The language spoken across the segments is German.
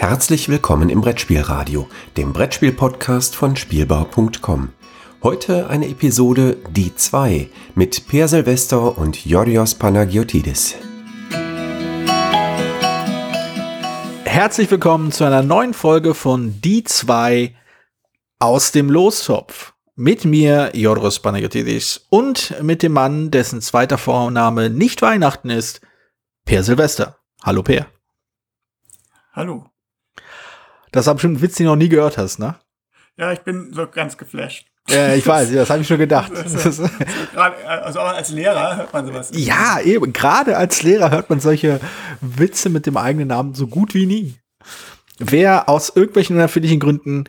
Herzlich willkommen im Brettspielradio, dem Brettspiel-Podcast von Spielbau.com. Heute eine Episode Die 2 mit Per Silvester und Yorios Panagiotidis. Herzlich willkommen zu einer neuen Folge von Die 2 aus dem Lostopf. Mit mir, Yorios Panagiotidis, und mit dem Mann, dessen zweiter Vorname nicht Weihnachten ist, Per Silvester. Hallo Per. Hallo. Das war bestimmt ein Witz, den du noch nie gehört hast, ne? Ja, ich bin so ganz geflasht. Ja, ich weiß, das habe ich schon gedacht. So, grad, also auch als Lehrer hört man sowas. Ja, eben. Gerade als Lehrer hört man solche Witze mit dem eigenen Namen so gut wie nie. Wer aus irgendwelchen unerfindlichen Gründen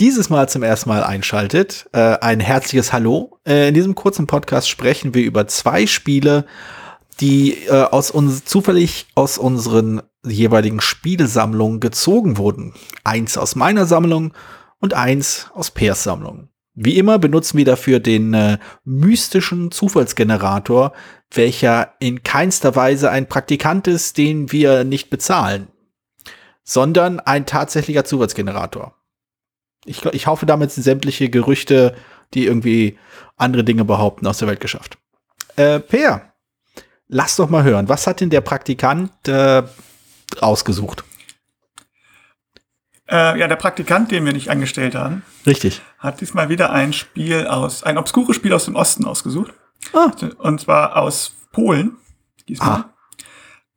dieses Mal zum ersten Mal einschaltet, äh, ein herzliches Hallo. Äh, in diesem kurzen Podcast sprechen wir über zwei Spiele, die äh, aus uns zufällig aus unseren jeweiligen Spielesammlungen gezogen wurden. Eins aus meiner Sammlung und eins aus Pers Sammlung. Wie immer benutzen wir dafür den äh, mystischen Zufallsgenerator, welcher in keinster Weise ein Praktikant ist, den wir nicht bezahlen, sondern ein tatsächlicher Zufallsgenerator. Ich, ich hoffe damit sämtliche Gerüchte, die irgendwie andere Dinge behaupten, aus der Welt geschafft. Äh, Per, lass doch mal hören, was hat denn der Praktikant äh, ausgesucht? Äh, ja, der Praktikant, den wir nicht angestellt haben, Richtig. hat diesmal wieder ein Spiel aus, ein obskures Spiel aus dem Osten ausgesucht. Ah. Und zwar aus Polen. Diesmal.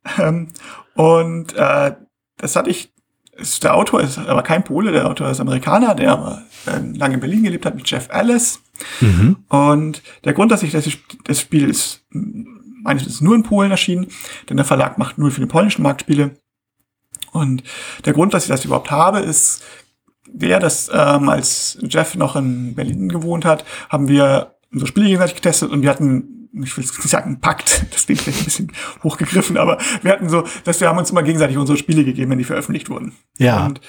Ah. Ähm, und äh, das hatte ich, ist, der Autor ist aber kein Pole, der Autor ist Amerikaner, der aber äh, lange in Berlin gelebt hat mit Jeff Ellis. Mhm. Und der Grund, dass ich das, das Spiel ist, meines ist nur in Polen erschienen, denn der Verlag macht nur für den polnischen Markt Spiele. Und der Grund, dass ich das überhaupt habe, ist der, dass ähm, als Jeff noch in Berlin gewohnt hat, haben wir unsere Spiele gegenseitig getestet und wir hatten, ich will nicht sagen einen Pakt, das klingt vielleicht ein bisschen hochgegriffen, aber wir hatten so, dass wir haben uns immer gegenseitig unsere Spiele gegeben, wenn die veröffentlicht wurden. Ja. Und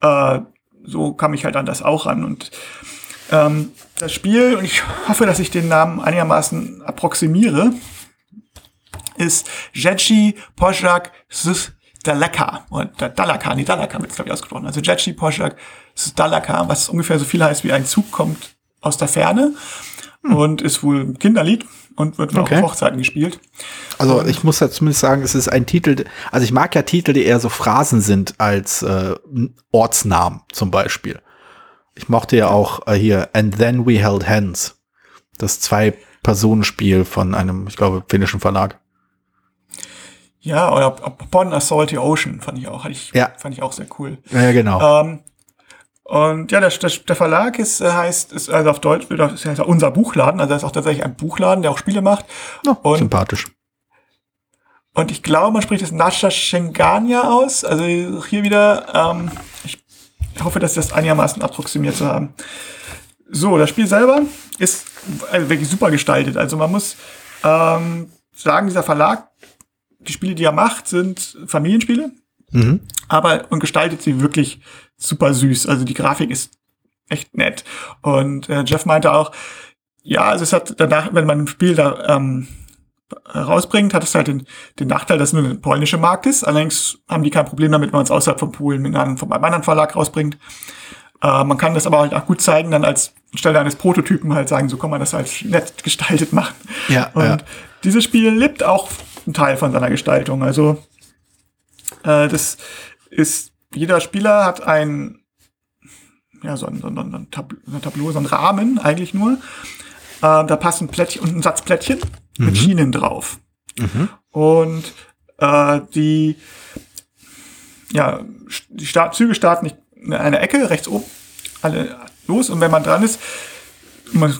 äh, so kam ich halt an das auch ran. Und ähm, das Spiel, und ich hoffe, dass ich den Namen einigermaßen approximiere, ist Jetchi Poszak Daleka. Oder Dalaka, nee, Dalaka wird es, glaube ich, ausgesprochen. Also Jetchi Poszak Dalaka, was ungefähr so viel heißt wie ein Zug kommt aus der Ferne. Und ist wohl ein Kinderlied und wird Okay. auch auf Hochzeiten gespielt. Also Und- ich muss ja zumindest sagen, es ist ein Titel, also ich mag ja Titel, die eher so Phrasen sind als äh, Ortsnamen zum Beispiel. Ich mochte ja auch äh, hier And Then We Held Hands, das Zwei-Personen-Spiel von einem, ich glaube, finnischen Verlag. Ja, oder Upon a Salty Ocean fand ich auch, hatte ich, Ja. fand ich auch sehr cool. Ja, genau. Ähm, und ja, der, der, der Verlag ist, äh, heißt, ist also auf Deutsch, das ist ja unser Buchladen, also das ist auch tatsächlich ein Buchladen, der auch Spiele macht. Oh, und- sympathisch. Und ich glaube, man spricht das Nasha Shengania aus. Also hier wieder, ähm, ich hoffe, dass das einigermaßen approximiert zu haben. So, das Spiel selber ist also wirklich super gestaltet. Also man muss ähm, sagen, dieser Verlag, die Spiele, die er macht, sind Familienspiele, Mhm. aber und gestaltet sie wirklich super süß. Also die Grafik ist echt nett. Und äh, Jeff meinte auch, ja, also es hat danach, wenn man ein Spiel da ähm, rausbringt, hat es halt den, den Nachteil, dass es nur ein polnischer Markt ist. Allerdings haben die kein Problem damit, wenn man es außerhalb von Polen mit einem, von einem anderen Verlag rausbringt. Äh, man kann das aber halt auch gut zeigen, dann als Stelle eines Prototypen halt sagen, so kann man das halt nett gestaltet machen. Ja, Und ja. dieses Spiel lebt auch einen Teil von seiner Gestaltung. Also äh, das ist, jeder Spieler hat ein, ja, so ein, so ein, so ein, Tab ein Tableau, so ein Rahmen eigentlich nur. Äh, da passen Plättchen und ein Satz Plättchen mit Schienen drauf. Und äh, die, ja, die Start Züge starten in einer Ecke, rechts oben, alle los. Und wenn man dran ist, man,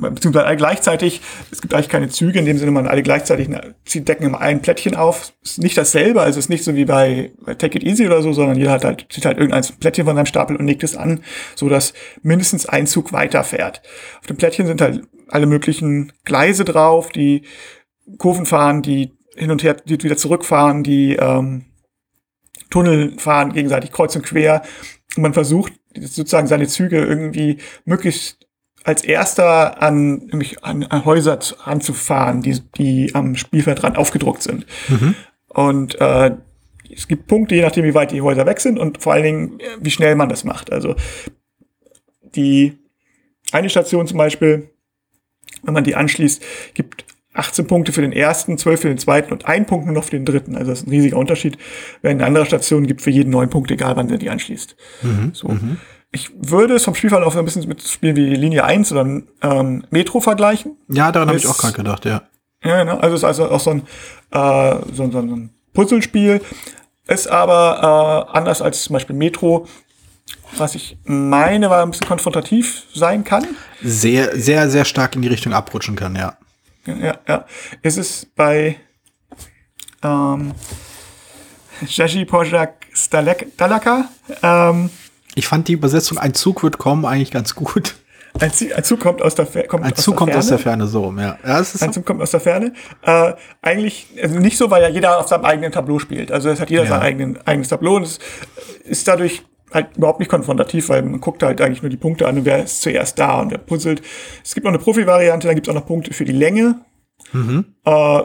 beziehungsweise alle gleichzeitig, es gibt eigentlich keine Züge, in dem Sinne, man alle gleichzeitig sie decken immer ein Plättchen auf. Ist nicht dasselbe, also ist nicht so wie bei, bei Take It Easy oder so, sondern jeder hat halt, zieht halt irgendein Plättchen von seinem Stapel und legt es an, so dass mindestens ein Zug weiterfährt. Auf dem Plättchen sind halt alle möglichen Gleise drauf, die Kurven fahren, die hin und her, die wieder zurückfahren, die ähm, Tunnel fahren gegenseitig kreuz und quer. Und man versucht sozusagen seine Züge irgendwie möglichst als erster an, nämlich an, an Häuser zu- anzufahren, die, die am Spielfeldrand aufgedruckt sind. Und äh, es gibt Punkte, je nachdem, wie weit die Häuser weg sind und vor allen Dingen, äh, wie schnell man das macht. Also die eine Station zum Beispiel, wenn man die anschließt, gibt 18 Punkte für den ersten, 12 für den zweiten und ein Punkt nur noch für den dritten. Also das ist ein riesiger Unterschied. Während eine andere Station gibt für jeden neun Punkte, egal wann sie die anschließt. Mhm. So. Mhm. Ich würde es vom Spielverlauf ein bisschen mit Spielen wie Linie 1 oder ähm, Metro vergleichen. Ja, daran habe ich auch gerade gedacht, ja. Ja, ne? also es ist also auch so ein, äh, so, so ein Puzzlespiel. Ist aber äh, anders als zum Beispiel Metro, was ich meine, war ein bisschen konfrontativ sein kann. Sehr, sehr, sehr stark in die Richtung abrutschen kann, ja. Ja, ja. Es ist bei ähm, Jaji Pojak Stalaka. Ähm, ich fand die Übersetzung Ein Zug wird kommen eigentlich ganz gut. Ein, ein Zug kommt aus der, Fer kommt ein Zug kommt Ferne. aus der Ferne, so ja. ja ein Zug kommt aus der Ferne. Äh, eigentlich also nicht so, weil ja jeder auf seinem eigenen Tableau spielt. Also es hat jeder ja. sein eigenen, eigenes Tableau und es ist dadurch halt überhaupt nicht konfrontativ, weil man guckt halt eigentlich nur die Punkte an und wer ist zuerst da und wer puzzelt. Es gibt noch eine Profi-Variante, da gibt es auch noch Punkte für die Länge. Mhm. Äh,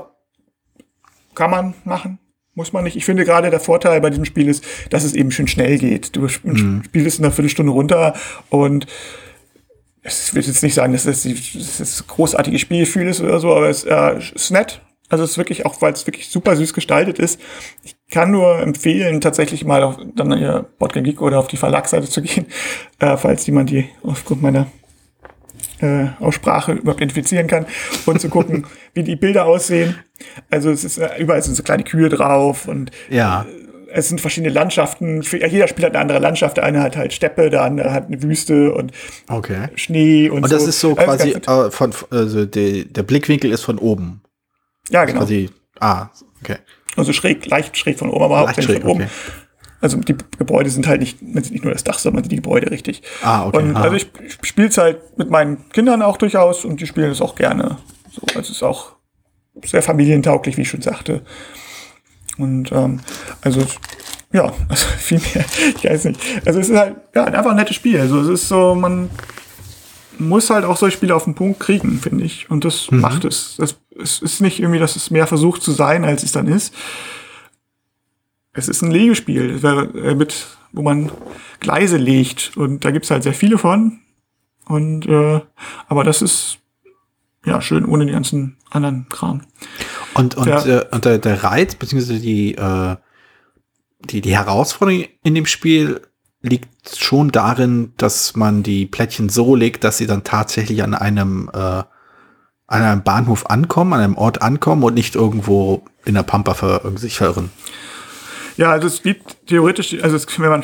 kann man machen, muss man nicht. Ich finde gerade der Vorteil bei diesem Spiel ist, dass es eben schön schnell geht. Du mhm. spielst in einer Viertelstunde runter und ich will jetzt nicht sagen, dass das, das, das großartige Spielgefühl ist oder so, aber es äh, ist nett. Also es ist wirklich, auch weil es wirklich super süß gestaltet ist. Ich kann nur empfehlen, tatsächlich mal auf dann ihr Boardgame Geek oder auf die Verlagsseite zu gehen, äh, falls jemand die aufgrund meiner äh, Aussprache überhaupt identifizieren kann und zu gucken, wie die Bilder aussehen. Also es ist äh, überall sind so kleine Kühe drauf und ja. Äh, es sind verschiedene Landschaften. Jeder Spiel hat eine andere Landschaft. Der eine hat halt Steppe, der andere hat eine Wüste und okay. Schnee und, und das so. ist so quasi äh, von also die, der Blickwinkel ist von oben. Ja, genau. Quasi, ah, okay. Also schräg, leicht schräg von oben, aber hauptsächlich von oben. Okay. Also die Gebäude sind halt nicht, nicht nur das Dach, sondern die Gebäude richtig. Ah, okay. Und, also ich spiele es halt mit meinen Kindern auch durchaus und die spielen es auch gerne. So, also es ist auch sehr familientauglich, wie ich schon sagte. Und ähm, also ja, also viel mehr, ich weiß nicht. Also es ist halt ja, einfach ein nettes Spiel. Also es ist so, man muss halt auch solche Spiele auf den Punkt kriegen, finde ich. Und das mhm. macht es. Das, es ist nicht irgendwie, dass es mehr versucht zu sein, als es dann ist. Es ist ein Legespiel, äh, mit, wo man Gleise legt. Und da gibt's halt sehr viele von. Und äh, aber das ist ja schön ohne den ganzen anderen Kram. Und, und, der, äh, und der, der Reiz, beziehungsweise die, äh, die, die Herausforderung in dem Spiel liegt schon darin, dass man die Plättchen so legt, dass sie dann tatsächlich an einem, äh, an einem Bahnhof ankommen, an einem Ort ankommen und nicht irgendwo in der Pampa ver sich verirren. Ja, also es gibt theoretisch, also es, wenn man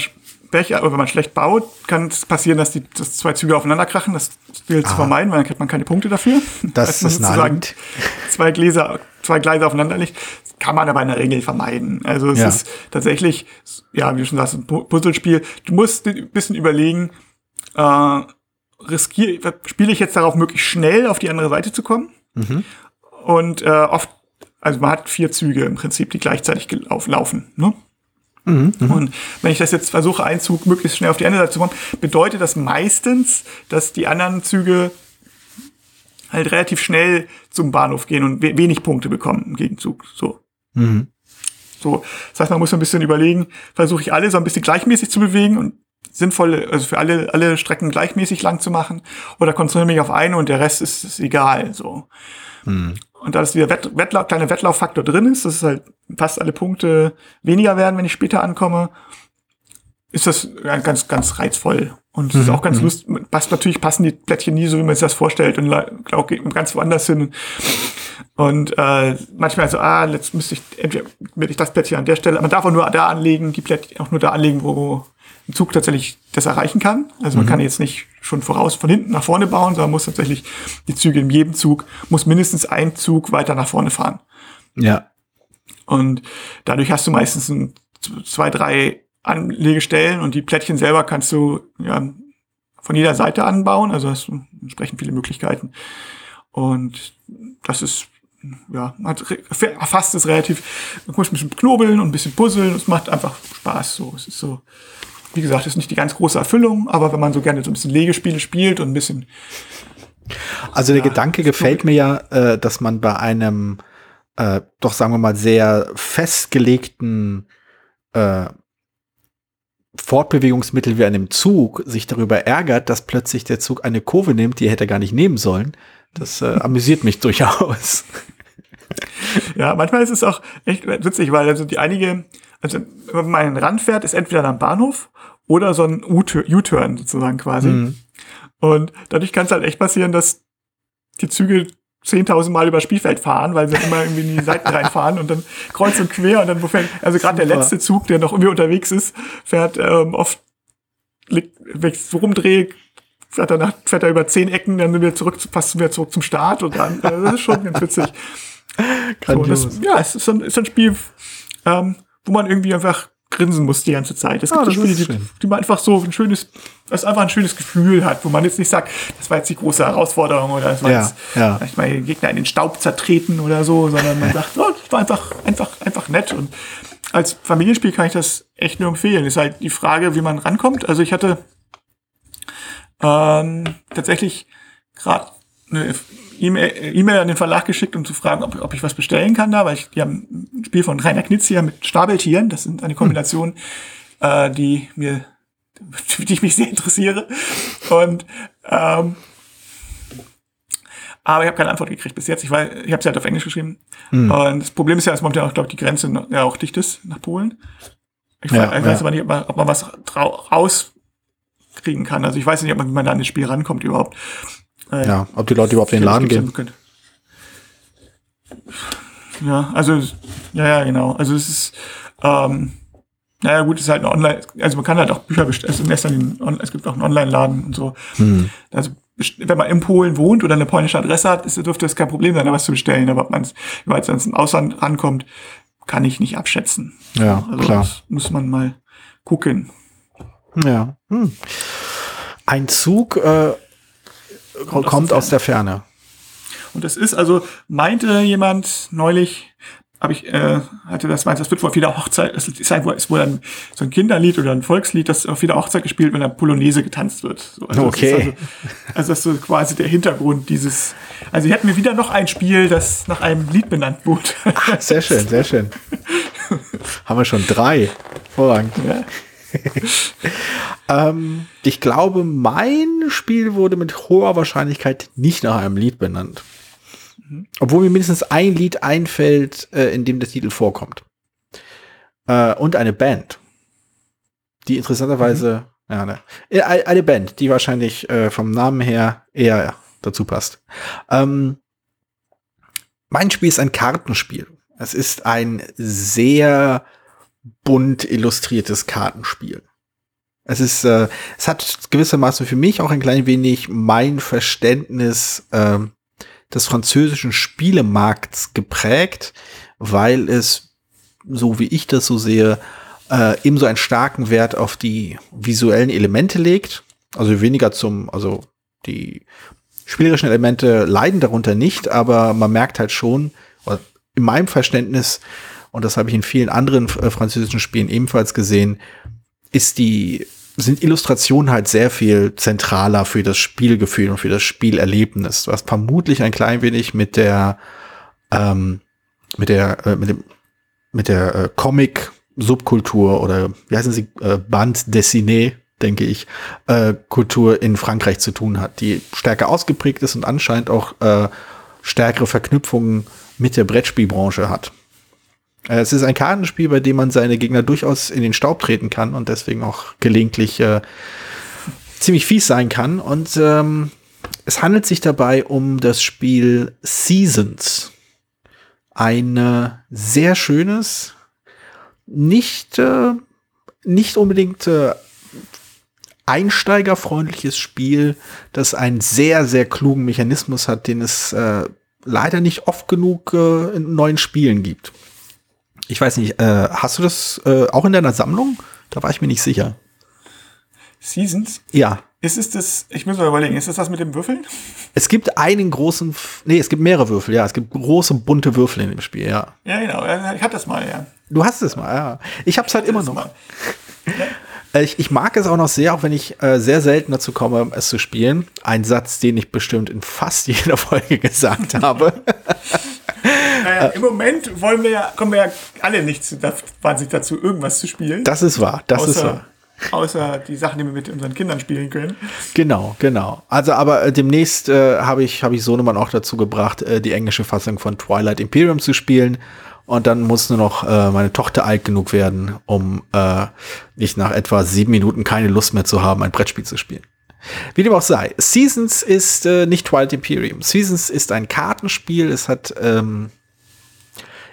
Pech, aber wenn man schlecht baut, kann es passieren, dass die dass zwei Züge aufeinander krachen. Das gilt zu vermeiden, weil dann kriegt man keine Punkte dafür. Das ist sozusagen zwei Gläser, zwei Gleise aufeinander liegt. Das kann man aber in der Regel vermeiden. Also es ja. ist tatsächlich, ja, wie du schon sagst, ein Puzzlespiel. Du musst ein bisschen überlegen, äh, riskiere, spiele ich jetzt darauf, möglichst schnell auf die andere Seite zu kommen? Mhm. Und äh, oft, also man hat vier Züge im Prinzip, die gleichzeitig laufen. Ne? Mhm, mhm, und wenn ich das jetzt versuche, einen Zug möglichst schnell auf die andere Seite zu kommen, bedeutet das meistens, dass die anderen Züge halt relativ schnell zum Bahnhof gehen und wenig Punkte bekommen im Gegenzug. So. Mhm. So. Das heißt, man muss ein bisschen überlegen, versuche ich alle so ein bisschen gleichmäßig zu bewegen und sinnvoll, also für alle, alle Strecken gleichmäßig lang zu machen oder konzentriere mich auf eine und der Rest ist, ist egal, so. Mhm. Und da ist dieser Wett Wettlauf, kleine Wettlauffaktor drin ist, dass es halt fast alle Punkte weniger werden, wenn ich später ankomme, ist das ganz, ganz reizvoll. Und es mhm. ist auch ganz mhm. lustig. Passt natürlich passen die Plättchen nie so, wie man sich das vorstellt und auch geht man ganz woanders hin. Und äh, manchmal so, ah, jetzt müsste ich entweder ich das Plättchen an der Stelle, man darf auch nur da anlegen, die Plättchen auch nur da anlegen, wo ein Zug tatsächlich das erreichen kann. Also man mhm. kann jetzt nicht schon voraus von hinten nach vorne bauen, sondern muss tatsächlich die Züge in jedem Zug, muss mindestens ein Zug weiter nach vorne fahren. Ja. Und dadurch hast du meistens ein, zwei, drei Anlegestellen und die Plättchen selber kannst du ja, von jeder Seite anbauen, also hast du entsprechend viele Möglichkeiten. Und das ist, ja, hat, erfasst es relativ, man muss ein bisschen knobeln und ein bisschen puzzeln, es macht einfach Spaß, so, es ist so, wie gesagt, ist nicht die ganz große Erfüllung, aber wenn man so gerne so ein bisschen Legespiele spielt und ein bisschen. Also der ja, Gedanke gefällt mir ja, äh, dass man bei einem äh, doch sagen wir mal sehr festgelegten äh, Fortbewegungsmittel wie einem Zug sich darüber ärgert, dass plötzlich der Zug eine Kurve nimmt, die er hätte gar nicht nehmen sollen. Das äh, amüsiert mich durchaus. Ja, manchmal ist es auch echt witzig, weil also die einige, also wenn man einen Rand fährt, ist entweder am Bahnhof oder so ein U-Turn sozusagen quasi. Mhm. Und dadurch kann es halt echt passieren, dass die Züge 10.000 Mal über Spielfeld fahren, weil sie immer irgendwie in die Seiten reinfahren und dann kreuz und quer und dann, wo fährt, also gerade der letzte Zug, der noch irgendwie unterwegs ist, fährt ähm, oft, wenn ich so rumdrehe, fährt er, fährt er über zehn Ecken, dann wieder zurück, passt wieder zurück zum Start und dann, also das ist schon ganz witzig. so, das, ja, es ist ein, ist ein Spiel, ähm, wo man irgendwie einfach grinsen muss die ganze Zeit. Es gibt ah, so Spiele, die, die, man einfach so ein schönes, das einfach ein schönes Gefühl hat, wo man jetzt nicht sagt, das war jetzt die große Herausforderung oder das war ja, jetzt ja. vielleicht mal den Gegner in den Staub zertreten oder so, sondern man sagt, oh, das war einfach, einfach, einfach nett und als Familienspiel kann ich das echt nur empfehlen. Ist halt die Frage, wie man rankommt. Also ich hatte ähm, tatsächlich gerade eine E-Mail an den Verlag geschickt, um zu fragen, ob, ob ich was bestellen kann da, weil ich, die haben ein Spiel von Rainer Knitz hier mit Stabeltieren. Das sind eine Kombination, äh, die mir, für die ich mich sehr interessiere. Und ähm, aber ich habe keine Antwort gekriegt bis jetzt. Ich, weiß, ich habe sie halt auf Englisch geschrieben. Mhm. Und das Problem ist ja, dass momentan auch, glaube ich, die Grenze ja auch dicht ist nach Polen. Ich, ja, weiß, weiß aber nicht, ob man, ob man was rauskriegen kann. Also ich weiß nicht, ob man, wie man da an das Spiel rankommt überhaupt. Äh, ja, ob die Leute überhaupt in den Laden gehen. Ja, also, ja, ja, genau. Also es ist, ähm, naja gut, es ist halt ein Online, also man kann halt auch Bücher bestellen, also es gibt auch einen Online-Laden und so. Hm. Also wenn man in Polen wohnt oder eine polnische Adresse hat, ist, dürfte es kein Problem sein, da was zu bestellen. Aber ob man es, jetzt im Ausland rankommt, kann ich nicht abschätzen. Ja, also klar. muss man mal gucken. Ja. Hm. Ein Zug äh, kommt, kommt aus der Ferne. Und das ist also, meinte jemand neulich, habe ich, äh, hatte das meint, das wird wohl auf jeder Hochzeit, das ist, halt, ist wohl ein, so ein Kinderlied oder ein Volkslied, das auf jeder Hochzeit gespielt, wenn da Polonaise getanzt wird. So, also okay. Das also, also das ist so quasi der Hintergrund dieses, also hier hatten wir wieder noch ein Spiel, das nach einem Lied benannt wurde. Ach, sehr schön, sehr schön. Haben wir schon drei. Vorrangig. Ja. ähm, ich glaube, mein Spiel wurde mit hoher Wahrscheinlichkeit nicht nach einem Lied benannt. Obwohl mir mindestens ein Lied einfällt, äh, in dem der Titel vorkommt. Äh, und eine Band. Die interessanterweise, mhm. ja, ne, äh, eine Band, die wahrscheinlich äh, vom Namen her eher dazu passt. Ähm, mein Spiel ist ein Kartenspiel. Es ist ein sehr bunt illustriertes Kartenspiel. Es ist, äh, es hat gewissermaßen für mich auch ein klein wenig mein Verständnis äh, des französischen Spielemarkts geprägt, weil es, so wie ich das so sehe, äh, ebenso einen starken Wert auf die visuellen Elemente legt. Also weniger zum, also die spielerischen Elemente leiden darunter nicht, aber man merkt halt schon, in meinem Verständnis, und das habe ich in vielen anderen äh, französischen Spielen ebenfalls gesehen, ist die sind Illustrationen halt sehr viel zentraler für das Spielgefühl und für das Spielerlebnis, was vermutlich ein klein wenig mit der ähm, mit der äh, mit dem mit der äh, Comic Subkultur oder wie heißen sie äh, Band dessiné denke ich äh, Kultur in Frankreich zu tun hat, die stärker ausgeprägt ist und anscheinend auch äh, stärkere Verknüpfungen mit der Brettspielbranche hat. Äh, es ist ein Kartenspiel, bei dem man seine Gegner durchaus in den Staub treten kann und deswegen auch gelegentlich äh, ziemlich fies sein kann. Und ähm, es handelt sich dabei um das Spiel Seasons. Ein äh, sehr schönes, nicht, äh, nicht unbedingt äh, einsteigerfreundliches Spiel, das einen sehr, sehr klugen Mechanismus hat, den es äh, leider nicht oft genug äh, in neuen Spielen gibt. Ich weiß nicht, äh, hast du das äh, auch in deiner Sammlung? Da war ich mir nicht sicher. Seasons? Ja. Ist es das, ich muss mal überlegen, ist es das mit dem Würfeln? Es gibt einen großen, nee, es gibt mehrere Würfel, ja. Es gibt große, bunte Würfel in dem Spiel, ja. Ja, genau. Ich hatte das mal, ja. Du hast es mal, ja. Ich hab's halt immer noch. Äh, ich, ich, mag es auch noch sehr, auch wenn ich äh, sehr selten dazu komme, es zu spielen. Ein Satz, den ich bestimmt in fast jeder Folge gesagt habe. Naja, Ja, Im Moment wollen wir ja, kommen wir ja alle nicht zu, wahnsinnig dazu, irgendwas zu spielen. Das ist wahr, das außer, ist wahr. Außer die Sachen, die wir mit unseren Kindern spielen können. Genau, genau. Also, aber äh, demnächst äh, habe ich, hab ich Sohnemann auch dazu gebracht, äh, die englische Fassung von Twilight Imperium zu spielen. Und dann muss nur noch äh, meine Tochter alt genug werden, um äh, nicht nach etwa sieben Minuten keine Lust mehr zu haben, ein Brettspiel zu spielen. Wie dem auch sei, Seasons ist äh, nicht Twilight Imperium. Seasons ist ein Kartenspiel. Es hat, ähm,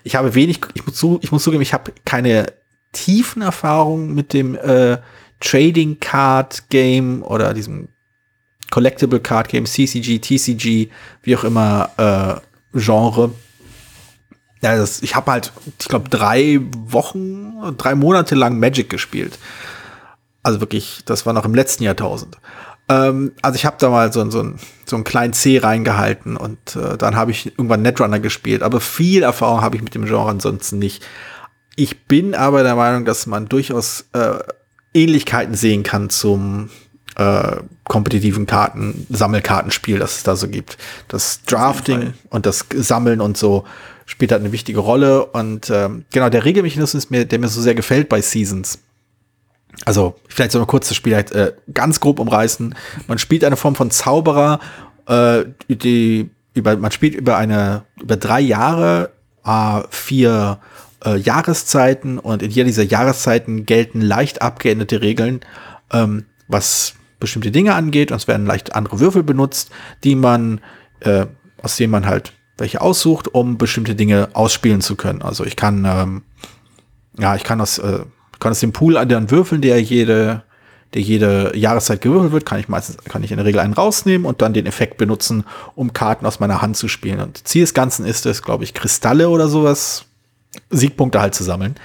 ich habe wenig, ich muss, zu, ich muss zugeben, ich habe keine tiefen Erfahrungen mit dem äh, Trading Card Game oder diesem Collectible Card Game, CCG, TCG, wie auch immer äh, Genre. Ja, das, ich habe halt, ich glaube, drei Wochen, drei Monate lang Magic gespielt. Also wirklich, das war noch im letzten Jahrtausend. Ähm, also ich habe da mal so, so, so einen kleinen C reingehalten und äh, dann habe ich irgendwann Netrunner gespielt. Aber viel Erfahrung habe ich mit dem Genre ansonsten nicht. Ich bin aber der Meinung, dass man durchaus äh, Ähnlichkeiten sehen kann zum äh, kompetitiven Karten, Sammelkartenspiel, das es da so gibt. Das Drafting und das Sammeln und so spielt halt eine wichtige Rolle. Und ähm, genau, der Regelmechanismus, mir, der mir so sehr gefällt bei Seasons. Also, vielleicht so eine kurze Spiel halt, äh, ganz grob umreißen. Man spielt eine Form von Zauberer, äh, die über, man spielt über eine, über drei Jahre, äh, vier äh, Jahreszeiten und in jeder dieser Jahreszeiten gelten leicht abgeänderte Regeln, ähm, was bestimmte Dinge angeht. Und es werden leicht andere Würfel benutzt, die man, äh, aus denen man halt welche aussucht, um bestimmte Dinge ausspielen zu können. Also ich kann, ähm, ja, ich kann aus, äh, kann aus dem Pool an den Würfeln, der jede, der jede Jahreszeit gewürfelt wird, kann ich meistens, kann ich in der Regel einen rausnehmen und dann den Effekt benutzen, um Karten aus meiner Hand zu spielen. Und Ziel des Ganzen ist es, glaube ich, Kristalle oder sowas, Siegpunkte halt zu sammeln.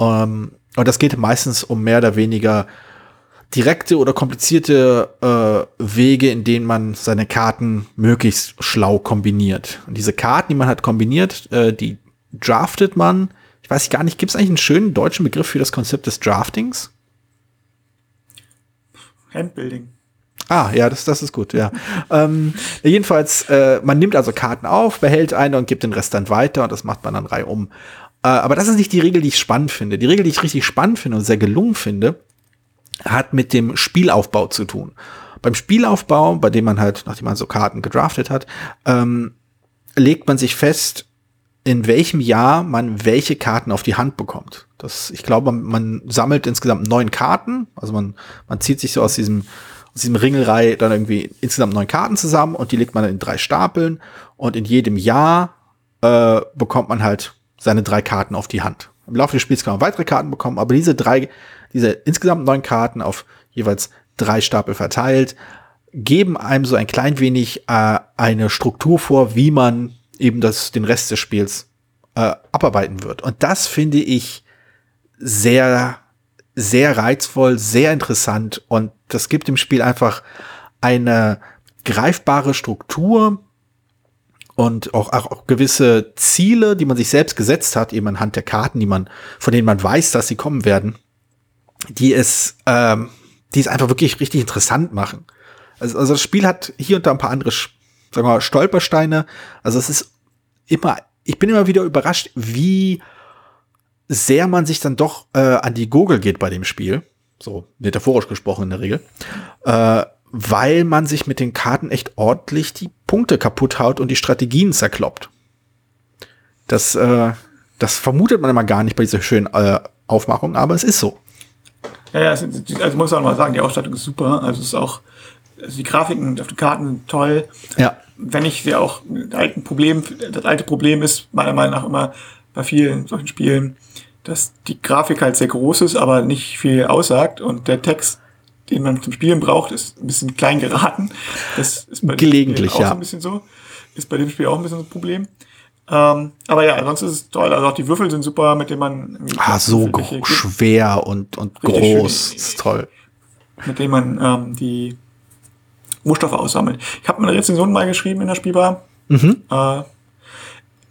Ähm, und das geht meistens um mehr oder weniger direkte oder komplizierte äh, Wege, in denen man seine Karten möglichst schlau kombiniert. Und diese Karten, die man hat kombiniert, äh, die draftet man. Ich weiß gar nicht, gibt es eigentlich einen schönen deutschen Begriff für das Konzept des Draftings? Handbuilding. Ah, ja, das, das ist gut, ja. ähm, jedenfalls, äh, man nimmt also Karten auf, behält eine und gibt den Rest dann weiter und das macht man dann reihum. Äh, aber das ist nicht die Regel, die ich spannend finde. Die Regel, die ich richtig spannend finde und sehr gelungen finde, hat mit dem Spielaufbau zu tun. Beim Spielaufbau, bei dem man halt, nachdem man so Karten gedraftet hat, ähm, legt man sich fest, in welchem Jahr man welche Karten auf die Hand bekommt. Das, ich glaube, man sammelt insgesamt neun Karten. Also man, man zieht sich so aus diesem, aus diesem Ringelreihe dann irgendwie insgesamt neun Karten zusammen und die legt man in drei Stapeln. Und in jedem Jahr äh, bekommt man halt seine drei Karten auf die Hand. Im Laufe des Spiels kann man weitere Karten bekommen, aber diese drei diese insgesamt neun Karten auf jeweils drei Stapel verteilt, geben einem so ein klein wenig äh, eine Struktur vor, wie man eben das, den Rest des Spiels äh, abarbeiten wird. Und das finde ich sehr, sehr reizvoll, sehr interessant und das gibt dem Spiel einfach eine greifbare Struktur und auch, auch, auch gewisse Ziele, die man sich selbst gesetzt hat, eben anhand der Karten, die man, von denen man weiß, dass sie kommen werden, die es, ähm, die es einfach wirklich richtig interessant machen. Also, also das Spiel hat hier und da ein paar andere, sagen wir mal, Stolpersteine. Also es ist immer, ich bin immer wieder überrascht, wie sehr man sich dann doch äh, an die Gurgel geht bei dem Spiel. So metaphorisch gesprochen in der Regel. Äh, weil man sich mit den Karten echt ordentlich die Punkte kaputt haut und die Strategien zerkloppt. Das, äh, das vermutet man immer gar nicht bei dieser schönen äh, Aufmachung, aber es ist so. Ja, ja, also muss auch mal sagen, die Ausstattung ist super. Also es ist auch, also die Grafiken auf den Karten sind toll. Ja. Wenn ich sie auch alten Problem, das alte Problem ist meiner Meinung nach immer bei vielen solchen Spielen, dass die Grafik halt sehr groß ist, aber nicht viel aussagt und der Text, den man zum Spielen braucht, ist ein bisschen klein geraten. Das ist bei Gelegentlich, auch ja. so ein bisschen so. Ist bei dem Spiel auch ein bisschen das Problem. Ähm, aber ja, sonst ist es toll. Also auch die Würfel sind super, mit denen man. Ah, so schwer und, und groß. ist toll. Mit denen man ähm, die Rohstoffe aussammelt. Ich habe eine Rezension mal geschrieben in der Spielbar. Mhm. Äh,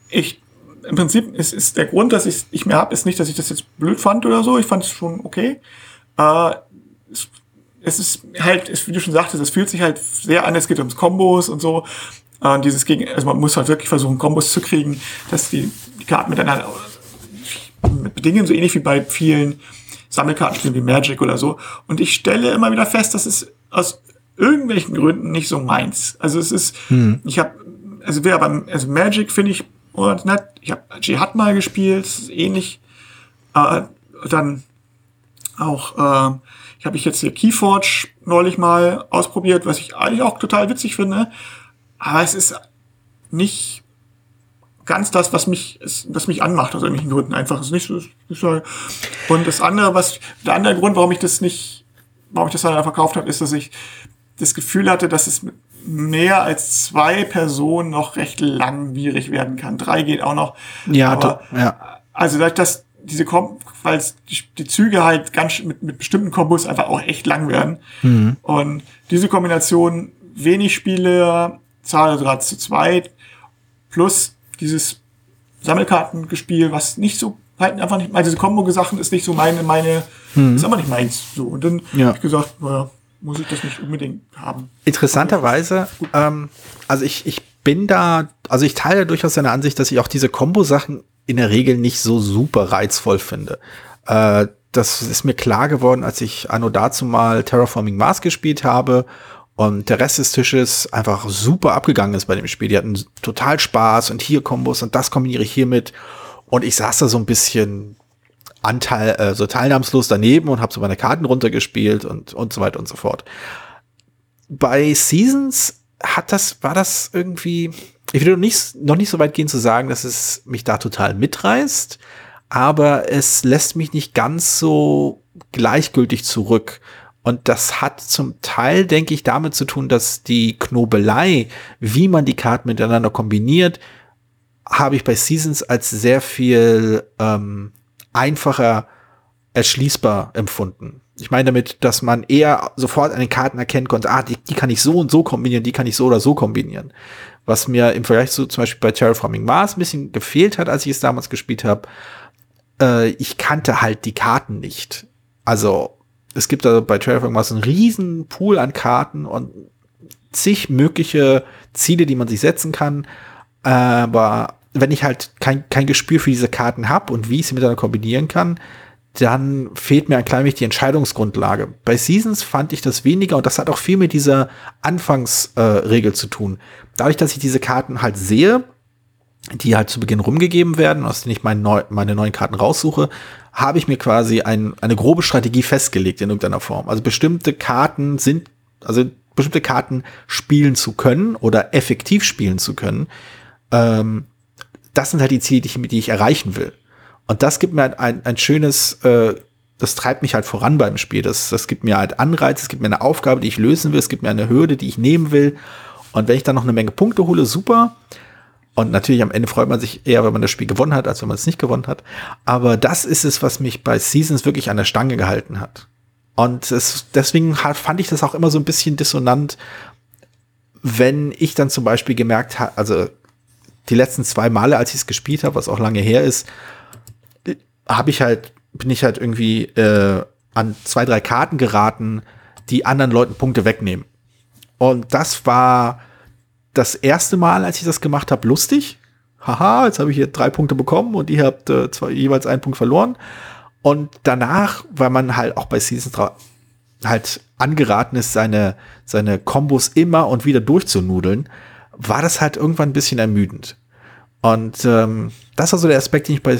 ich, im Prinzip ist, ist der Grund, dass ich ich mir habe, ist nicht, dass ich das jetzt blöd fand oder so. Ich fand es schon okay. Äh, es, es ist halt, es, wie du schon sagtest, es fühlt sich halt sehr an, es geht ums Kombos und so. Und dieses gegen, also man muss halt wirklich versuchen, Kombos zu kriegen, dass die, die Karten miteinander mit Bedingungen so ähnlich wie bei vielen Sammelkartenspielen wie Magic oder so. Und ich stelle immer wieder fest, dass es aus irgendwelchen Gründen nicht so meins. Also es ist, hm. ich habe, also wer beim, also Magic finde ich oh, nett. Ich habe Jihad mal gespielt, ähnlich. Äh, dann auch, äh, ich habe ich jetzt hier Keyforge neulich mal ausprobiert, was ich eigentlich auch total witzig finde. Aber es ist nicht ganz das, was mich, was mich anmacht aus irgendwelchen Gründen. Einfach ist nicht so. Ist so. Und das andere, was der andere Grund, warum ich das nicht, warum ich das dann verkauft habe, ist, dass ich das Gefühl hatte, dass es mit mehr als zwei Personen noch recht langwierig werden kann. Drei geht auch noch. Ja, aber, ja. Also dass diese Kom weil die, die Züge halt ganz mit, mit bestimmten Kombos einfach auch echt lang werden. Mhm. Und diese Kombination wenig Spiele, Zahl sogar zu zweit, plus dieses Sammelkartengespiel, was nicht so halt einfach nicht, also diese Kombo-Sachen ist nicht so meine, meine, mhm. ist aber nicht meins. So. Und dann ja. habe ich gesagt, naja, muss ich das nicht unbedingt haben. Interessanterweise, ähm, also ich, ich bin da, also ich teile durchaus seine Ansicht, dass ich auch diese Kombo-Sachen in der Regel nicht so super reizvoll finde. Äh, das ist mir klar geworden, als ich anno dazu mal Terraforming Mars gespielt habe und der Rest des Tisches einfach super abgegangen ist bei dem Spiel. Die hatten total Spaß und hier Kombos und das kombiniere ich hiermit. Und ich saß da so ein bisschen Anteil, äh, so teilnahmslos daneben und habe so meine Karten runtergespielt und, und so weiter und so fort. Bei Seasons hat das, war das irgendwie, ich will noch nicht, noch nicht so weit gehen zu sagen, dass es mich da total mitreißt, aber es lässt mich nicht ganz so gleichgültig zurück. Und das hat zum Teil, denke ich, damit zu tun, dass die Knobelei, wie man die Karten miteinander kombiniert, habe ich bei Seasons als sehr viel ähm, einfacher erschließbar empfunden. Ich meine damit, dass man eher sofort an den Karten erkennen konnte, ah, die, die kann ich so und so kombinieren, die kann ich so oder so kombinieren. Was mir im Vergleich zu zum Beispiel bei Terraforming Mars ein bisschen gefehlt hat, als ich es damals gespielt habe. Äh, ich kannte halt die Karten nicht. Also es gibt da bei Terraforming Mars einen riesen Pool an Karten und zig mögliche Ziele, die man sich setzen kann. Aber wenn ich halt kein, kein Gespür für diese Karten habe und wie ich sie miteinander kombinieren kann, dann fehlt mir ein klein wenig die Entscheidungsgrundlage. Bei Seasons fand ich das weniger und das hat auch viel mit dieser Anfangsregel äh, zu tun. Dadurch, dass ich diese Karten halt sehe, die halt zu Beginn rumgegeben werden, aus denen ich meine, neu, meine neuen Karten raussuche, habe ich mir quasi ein, eine grobe Strategie festgelegt in irgendeiner Form. Also bestimmte Karten sind, also bestimmte Karten spielen zu können oder effektiv spielen zu können, ähm, das sind halt die Ziele, die ich, die ich erreichen will. Und das gibt mir halt ein, ein schönes, äh, das treibt mich halt voran beim Spiel. Das, das gibt mir halt Anreiz, es gibt mir eine Aufgabe, die ich lösen will, es gibt mir eine Hürde, die ich nehmen will. Und wenn ich dann noch eine Menge Punkte hole, super. Und natürlich am Ende freut man sich eher, wenn man das Spiel gewonnen hat, als wenn man es nicht gewonnen hat. Aber das ist es, was mich bei Seasons wirklich an der Stange gehalten hat. Und es, deswegen fand ich das auch immer so ein bisschen dissonant, wenn ich dann zum Beispiel gemerkt habe, also die letzten zwei Male, als ich es gespielt habe, was auch lange her ist, habe ich halt, bin ich halt irgendwie äh, an zwei, drei Karten geraten, die anderen Leuten Punkte wegnehmen. Und das war das erste Mal, als ich das gemacht habe, lustig. Haha, jetzt habe ich hier drei Punkte bekommen und ihr habt äh, zwei, jeweils einen Punkt verloren. Und danach, weil man halt auch bei Season 3 halt angeraten ist, seine, seine Kombos immer und wieder durchzunudeln, war das halt irgendwann ein bisschen ermüdend. Und ähm, das war so der Aspekt, den ich bei,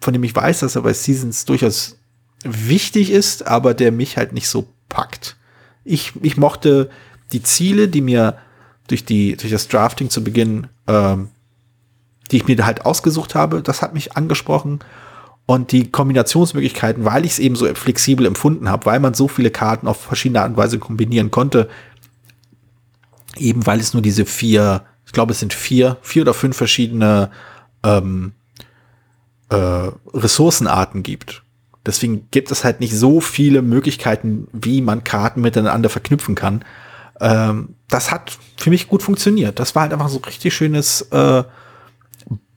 von dem ich weiß, dass er bei Seasons durchaus wichtig ist, aber der mich halt nicht so packt. Ich, ich mochte die Ziele, die mir durch, die, durch das Drafting zu Beginn, ähm, die ich mir halt ausgesucht habe, das hat mich angesprochen. Und die Kombinationsmöglichkeiten, weil ich es eben so flexibel empfunden habe, weil man so viele Karten auf verschiedene Art und Weise kombinieren konnte, eben weil es nur diese vier, ich glaube, es sind vier, vier oder fünf verschiedene ähm, äh, Ressourcenarten gibt. Deswegen gibt es halt nicht so viele Möglichkeiten, wie man Karten miteinander verknüpfen kann. Ähm, das hat für mich gut funktioniert. Das war halt einfach so richtig schönes äh,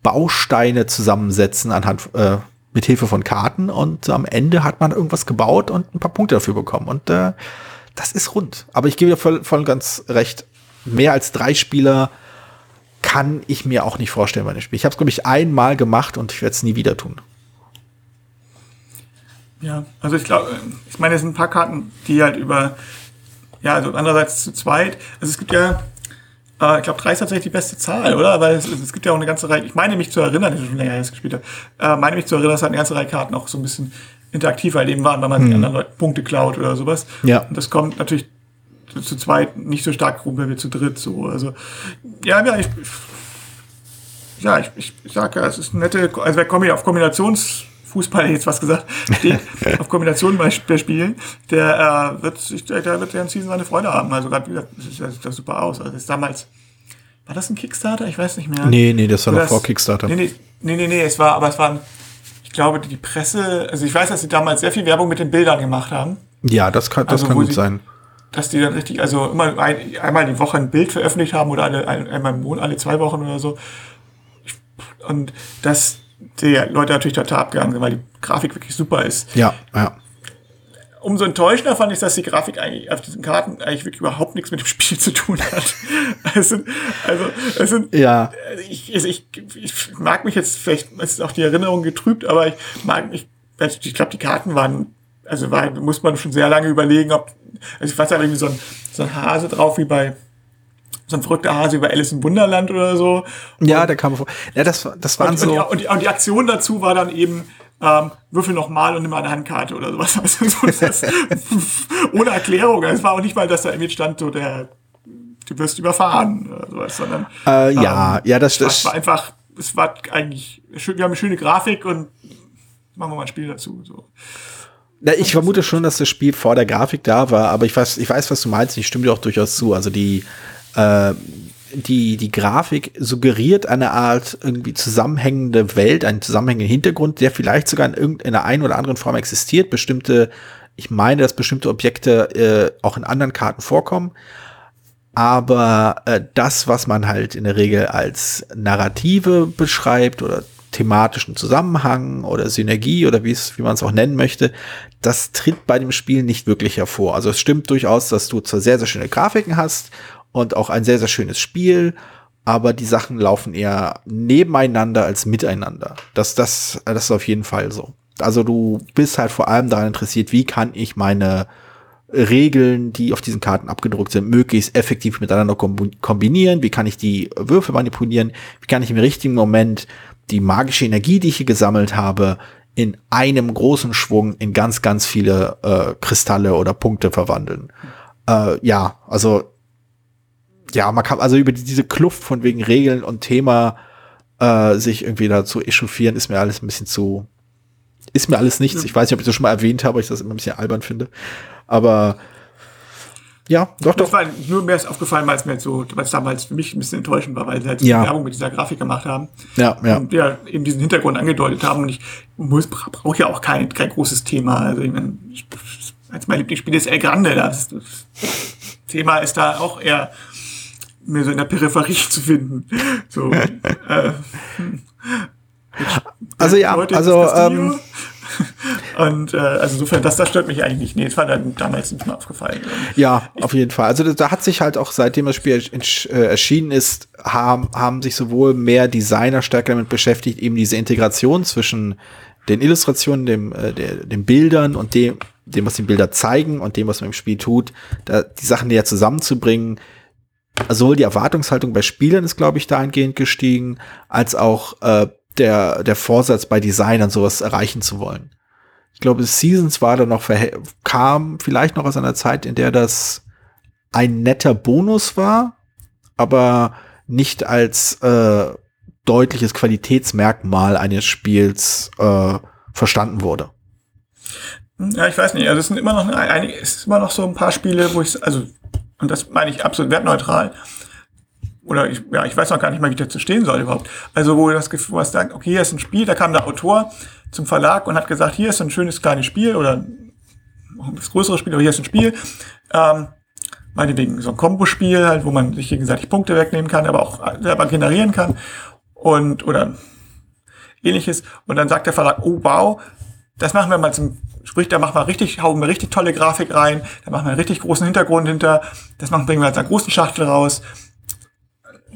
Bausteine zusammensetzen anhand äh, mit Hilfe von Karten und am Ende hat man irgendwas gebaut und ein paar Punkte dafür bekommen und äh, das ist rund. Aber ich gebe dir voll, voll ganz recht mehr als drei Spieler kann ich mir auch nicht vorstellen bei dem Spiel. Ich habe es, glaube ich, einmal gemacht und ich werde es nie wieder tun. Ja, also ich glaube, ich meine, es sind ein paar Karten, die halt über, ja, also andererseits zu zweit, also es gibt ja, äh, ich glaube, drei ist tatsächlich die beste Zahl, oder? Weil es, es gibt ja auch eine ganze Reihe, ich meine mich zu erinnern, dass ich schon länger jetzt gespielt habe, äh, meine mich zu erinnern, dass halt eine ganze Reihe Karten auch so ein bisschen interaktiv halt eben waren, weil man hm. die anderen Leute Punkte klaut oder sowas. Ja. Und das kommt natürlich zu, zweit nicht so stark rum, wenn wir zu dritt so. Also, ja, ja, ich, ja, ich, ich, ich sage ja, es ist eine nette, also wer kommt auf Kombinations- Fußball jetzt was gesagt, steht auf Kombination bei, bei Spielen, der äh, wird sich, der, der wird ja Season seine Freude haben. Also gerade wieder, das sieht das super aus. Also ist damals, war das ein Kickstarter? Ich weiß nicht mehr. Nee, nee, das war noch vor Kickstarter. Nee, nee, nee, nee, nee, es war, aber es waren, ich glaube, die Presse, also ich weiß, dass sie damals sehr viel Werbung mit den Bildern gemacht haben. Ja, das kann, das also, kann gut sie, sein. Dass die dann richtig, also immer ein, einmal die Woche ein Bild veröffentlicht haben oder alle, einmal im Monat, alle zwei Wochen oder so. Und das, die Leute natürlich total abgegangen sind, weil die Grafik wirklich super ist. Ja, ja. Umso enttäuschender fand ich, dass die Grafik eigentlich auf diesen Karten eigentlich wirklich überhaupt nichts mit dem Spiel zu tun hat. es sind, also, es sind, ja. ich, ich, ich mag mich jetzt, vielleicht ist auch die Erinnerung getrübt, aber ich mag mich, ich glaube, die Karten waren, also war, muss man schon sehr lange überlegen, ob, also ich weiß ja irgendwie so ein, so ein Hase drauf wie bei, so ein verrückter Hase über Alice im Wunderland oder so. Ja, und, der kam vor. Ja, das, das waren und, so. Und die, und die, Aktion dazu war dann eben, ähm, würfel nochmal und nimm eine Handkarte oder sowas. Also, so das, ohne Erklärung. Es war auch nicht mal, dass da irgendwie stand, so der, du wirst überfahren oder sowas, sondern. Äh, ja, ähm, ja, das, das Es war einfach, es war eigentlich, wir haben eine schöne Grafik und machen wir mal ein Spiel dazu. So. Na, ich vermute schon, dass das Spiel vor der Grafik da war, aber ich weiß, ich weiß, was du meinst. Ich stimme dir auch durchaus zu. Also die, äh, die, die Grafik suggeriert eine Art irgendwie zusammenhängende Welt, einen zusammenhängenden Hintergrund, der vielleicht sogar in irgendeiner einen oder anderen Form existiert. Bestimmte, ich meine, dass bestimmte Objekte äh, auch in anderen Karten vorkommen. Aber äh, das, was man halt in der Regel als Narrative beschreibt oder thematischen Zusammenhang oder Synergie oder wie es, wie man es auch nennen möchte, das tritt bei dem Spiel nicht wirklich hervor. Also es stimmt durchaus, dass du zwar sehr, sehr schöne Grafiken hast und auch ein sehr, sehr schönes Spiel, aber die Sachen laufen eher nebeneinander als miteinander. Das, das, das ist auf jeden Fall so. Also du bist halt vor allem daran interessiert, wie kann ich meine Regeln, die auf diesen Karten abgedruckt sind, möglichst effektiv miteinander kombinieren, wie kann ich die Würfel manipulieren, wie kann ich im richtigen Moment die magische Energie, die ich hier gesammelt habe, in einem großen Schwung in ganz, ganz viele äh, Kristalle oder Punkte verwandeln. Äh, ja, also ja, man kann also über diese Kluft von wegen Regeln und Thema äh, sich irgendwie dazu echauffieren, ist mir alles ein bisschen zu, ist mir alles nichts. Ich weiß nicht, ob ich das schon mal erwähnt habe, ich das immer ein bisschen albern finde. Aber ja, doch, doch. Das war nur mir ist aufgefallen, weil es mir so, weil es damals für mich ein bisschen enttäuschend war, weil sie halt so ja. Werbung mit dieser Grafik gemacht haben. Ja, ja. Und ja, eben diesen Hintergrund angedeutet haben. Und ich muss, brauche ja auch kein, kein großes Thema. Also ich meine, als mein Lieblingsspiel ist El Grande. Das, das Thema ist da auch eher mir so in der Peripherie zu finden. So, äh, also ja, also ähm, und äh, also insofern, das, das stört mich eigentlich nicht. Nee, das war dann damals nicht mal aufgefallen. Ja, ich, auf jeden Fall. Also da hat sich halt auch, seitdem das Spiel äh, erschienen ist, haben, haben sich sowohl mehr Designer stärker damit beschäftigt, eben diese Integration zwischen den Illustrationen, dem, äh, der, den Bildern und dem, dem, was die Bilder zeigen und dem, was man im Spiel tut, da, die Sachen näher zusammenzubringen, sowohl die Erwartungshaltung bei Spielern ist, glaube ich, dahingehend gestiegen, als auch äh, der, der Vorsatz bei Designern, sowas erreichen zu wollen. Ich glaube, Seasons war da noch, kam vielleicht noch aus einer Zeit, in der das ein netter Bonus war, aber nicht als äh, deutliches Qualitätsmerkmal eines Spiels äh, verstanden wurde. Ja, ich weiß nicht. Also es sind immer noch einige, es ist immer noch so ein paar Spiele, wo ich, also und das meine ich absolut wertneutral. Oder ich, ja, ich weiß noch gar nicht mal, wie ich dazu stehen soll überhaupt. Also, wo das Gefühl hast, okay, hier ist ein Spiel, da kam der Autor zum Verlag und hat gesagt, hier ist ein schönes kleines Spiel oder das größere Spiel, aber hier ist ein Spiel. Ähm, meinetwegen so ein Kombo-Spiel, halt, wo man sich gegenseitig Punkte wegnehmen kann, aber auch selber generieren kann und oder ähnliches. Und dann sagt der Verlag, oh wow, das machen wir mal zum Sprich, da machen wir richtig, hauen wir richtig tolle Grafik rein, da machen wir einen richtig großen Hintergrund hinter, das machen, bringen wir als einer großen Schachtel raus.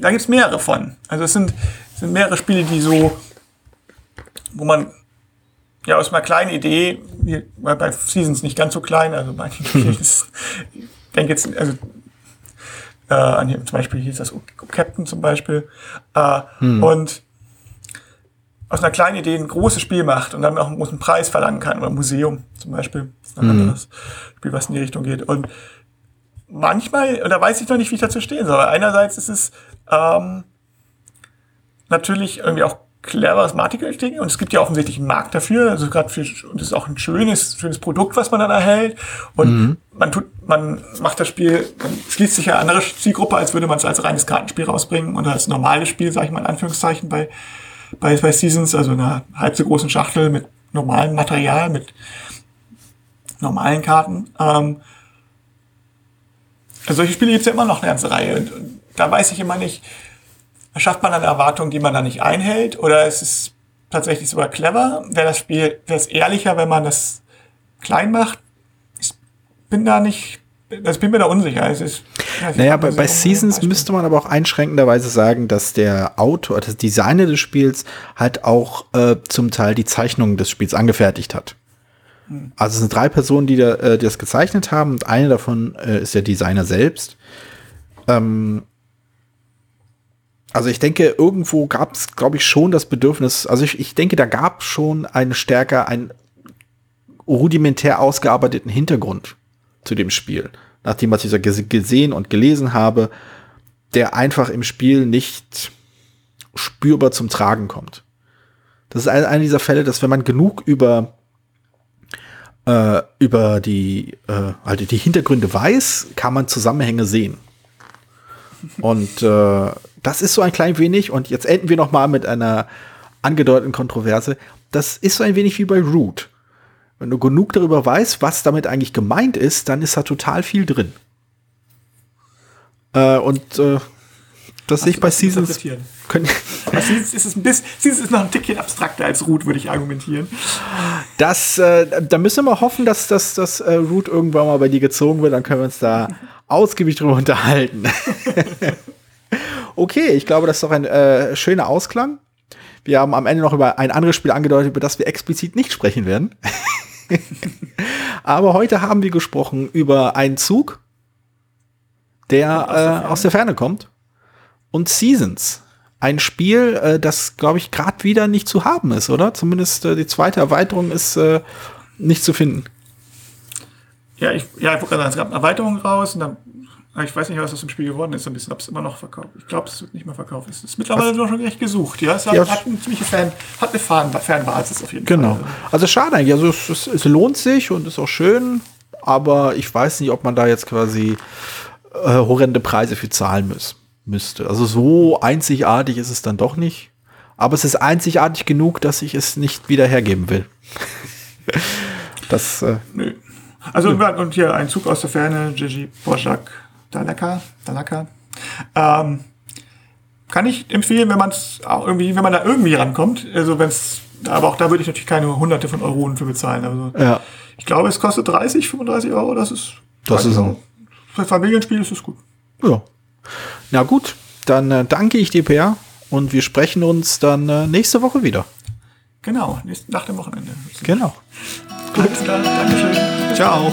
Da gibt's mehrere von. Also es sind, es sind mehrere Spiele, die so, wo man ja aus einer kleinen Idee, weil bei Seasons nicht ganz so klein, also bei ich denke jetzt, also äh, an hier, zum Beispiel hieß das Captain zum Beispiel. Äh, hm. Und aus einer kleinen Idee ein großes Spiel macht und dann auch einen großen Preis verlangen kann, oder Museum zum Beispiel. Das ist ein mhm. anderes Spiel, was in die Richtung geht. Und manchmal, oder weiß ich noch nicht, wie ich dazu stehen soll. Einerseits ist es ähm, natürlich irgendwie auch cleveres Marketing und es gibt ja offensichtlich einen Markt dafür, also gerade für und es ist auch ein schönes schönes Produkt, was man dann erhält und mhm. man tut man macht das Spiel, man schließt sich ja eine andere Zielgruppe, als würde man es als reines Kartenspiel rausbringen oder als normales Spiel, sage ich mal in Anführungszeichen bei bei, bei Seasons, also einer halb so großen Schachtel mit normalem Material, mit normalen Karten. Ähm, also solche Spiele gibt es ja immer noch eine ganze Reihe. Und, und da weiß ich immer nicht, schafft man eine Erwartung, die man da nicht einhält, oder ist es tatsächlich sogar clever? Wäre das Spiel, wäre es ehrlicher, wenn man das klein macht? Ich bin da nicht das bin mir da unsicher. Es ist, ja, naja, bei, bei Seasons müsste man aber auch einschränkenderweise sagen, dass der Autor, das Designer des Spiels halt auch äh, zum Teil die Zeichnungen des Spiels angefertigt hat. Hm. Also es sind drei Personen, die, da, äh, die das gezeichnet haben und eine davon äh, ist der Designer selbst. Ähm, also ich denke, irgendwo gab es, glaube ich, schon das Bedürfnis, also ich, ich denke, da gab schon einen stärker, einen rudimentär ausgearbeiteten Hintergrund zu dem Spiel. Nachdem was ich gesehen und gelesen habe, der einfach im Spiel nicht spürbar zum Tragen kommt. Das ist einer dieser Fälle, dass wenn man genug über äh, über die äh, also die Hintergründe weiß, kann man Zusammenhänge sehen. Und äh, das ist so ein klein wenig. Und jetzt enden wir noch mal mit einer angedeuteten Kontroverse. Das ist so ein wenig wie bei Root. Wenn du genug darüber weißt, was damit eigentlich gemeint ist, dann ist da total viel drin. Äh, und äh, das sehe ich bei Seasons. Können bei Seasons ist es ein bisschen, Seasons ist noch ein Tickchen abstrakter als Root, würde ich argumentieren. Das, äh, da müssen wir hoffen, dass, dass, dass äh, Root irgendwann mal bei dir gezogen wird, dann können wir uns da ausgiebig drüber unterhalten. okay, ich glaube, das ist doch ein äh, schöner Ausklang. Wir haben am Ende noch über ein anderes Spiel angedeutet, über das wir explizit nicht sprechen werden. Aber heute haben wir gesprochen über einen Zug, der, aus der, äh, aus der Ferne kommt. Und Seasons. Ein Spiel, äh, das, glaube ich, gerade wieder nicht zu haben ist, oder? Zumindest äh, die zweite Erweiterung ist äh, nicht zu finden. Ja, ich, ja, ich wollte gerade sagen, es gab eine Erweiterung raus und dann ich weiß nicht, was aus dem Spiel geworden ist, ein bisschen, ob es immer noch verkauft. Ich glaube, es wird nicht mehr verkauft. Es ist mittlerweile doch schon echt gesucht. Ja, es hat, ja. hat eine ziemliche Fan, hat eine Fan, Fanbasis auf jeden genau. Fall. Genau. Also schade eigentlich. Also es, es, es, lohnt sich und ist auch schön, aber ich weiß nicht, ob man da jetzt quasi äh, horrende Preise für zahlen muss, müsste. Also so einzigartig ist es dann doch nicht. Aber es ist einzigartig genug, dass ich es nicht wieder hergeben will. das. Äh, Nö. Also, und hier ein Zug aus der Ferne, Gigi Borzak Dalaka, Dalaka. Ähm, kann ich empfehlen, wenn man es auch irgendwie, wenn man da irgendwie rankommt. Also wenn es, aber auch da würde ich natürlich keine hunderte von Euronen für bezahlen. Also ja. ich glaube, es kostet 30, 35 Euro. Das ist, das ist auch. Für Familienspiel ist es gut. Ja. Na gut, dann äh, danke ich dir, Per. Und wir sprechen uns dann äh, nächste Woche wieder. Genau, nach dem Wochenende. Genau. Gut, klar. Dankeschön. Ciao.